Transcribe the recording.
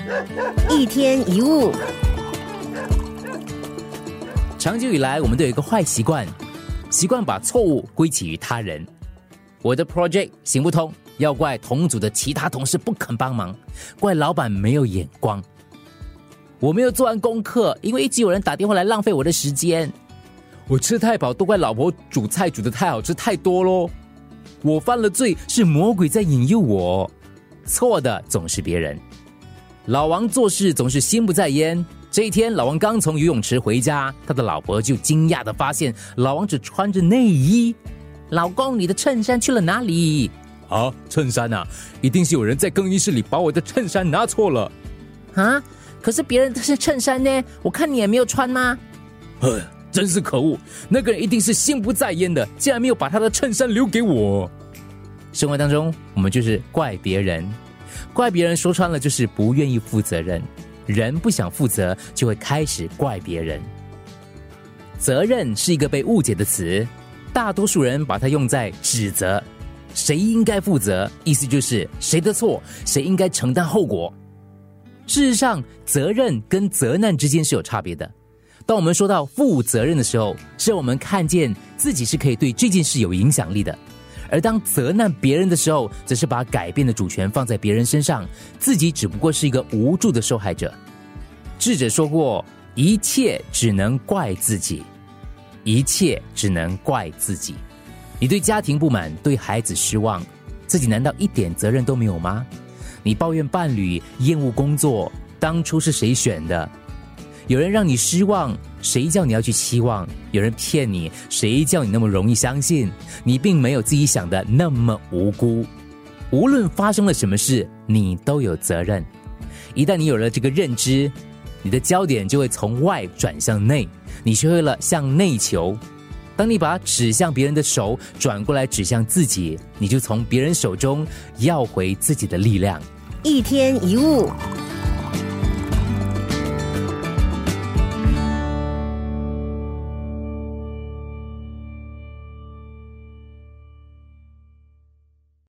一天一物，长久以来，我们都有一个坏习惯，习惯把错误归结于他人。我的 project 行不通，要怪同组的其他同事不肯帮忙，怪老板没有眼光。我没有做完功课，因为一直有人打电话来浪费我的时间。我吃太饱，都怪老婆煮菜煮的太好吃太多喽。我犯了罪，是魔鬼在引诱我。错的总是别人。老王做事总是心不在焉。这一天，老王刚从游泳池回家，他的老婆就惊讶的发现老王只穿着内衣。老公，你的衬衫去了哪里？啊，衬衫啊，一定是有人在更衣室里把我的衬衫拿错了。啊，可是别人的是衬衫呢，我看你也没有穿吗？呃，真是可恶，那个人一定是心不在焉的，竟然没有把他的衬衫留给我。生活当中，我们就是怪别人，怪别人说穿了就是不愿意负责任。人不想负责，就会开始怪别人。责任是一个被误解的词，大多数人把它用在指责，谁应该负责，意思就是谁的错，谁应该承担后果。事实上，责任跟责难之间是有差别的。当我们说到负责任的时候，是我们看见自己是可以对这件事有影响力的。而当责难别人的时候，则是把改变的主权放在别人身上，自己只不过是一个无助的受害者。智者说过：“一切只能怪自己，一切只能怪自己。”你对家庭不满，对孩子失望，自己难道一点责任都没有吗？你抱怨伴侣，厌恶工作，当初是谁选的？有人让你失望，谁叫你要去期望？有人骗你，谁叫你那么容易相信？你并没有自己想的那么无辜。无论发生了什么事，你都有责任。一旦你有了这个认知，你的焦点就会从外转向内，你学会了向内求。当你把指向别人的手转过来指向自己，你就从别人手中要回自己的力量。一天一物。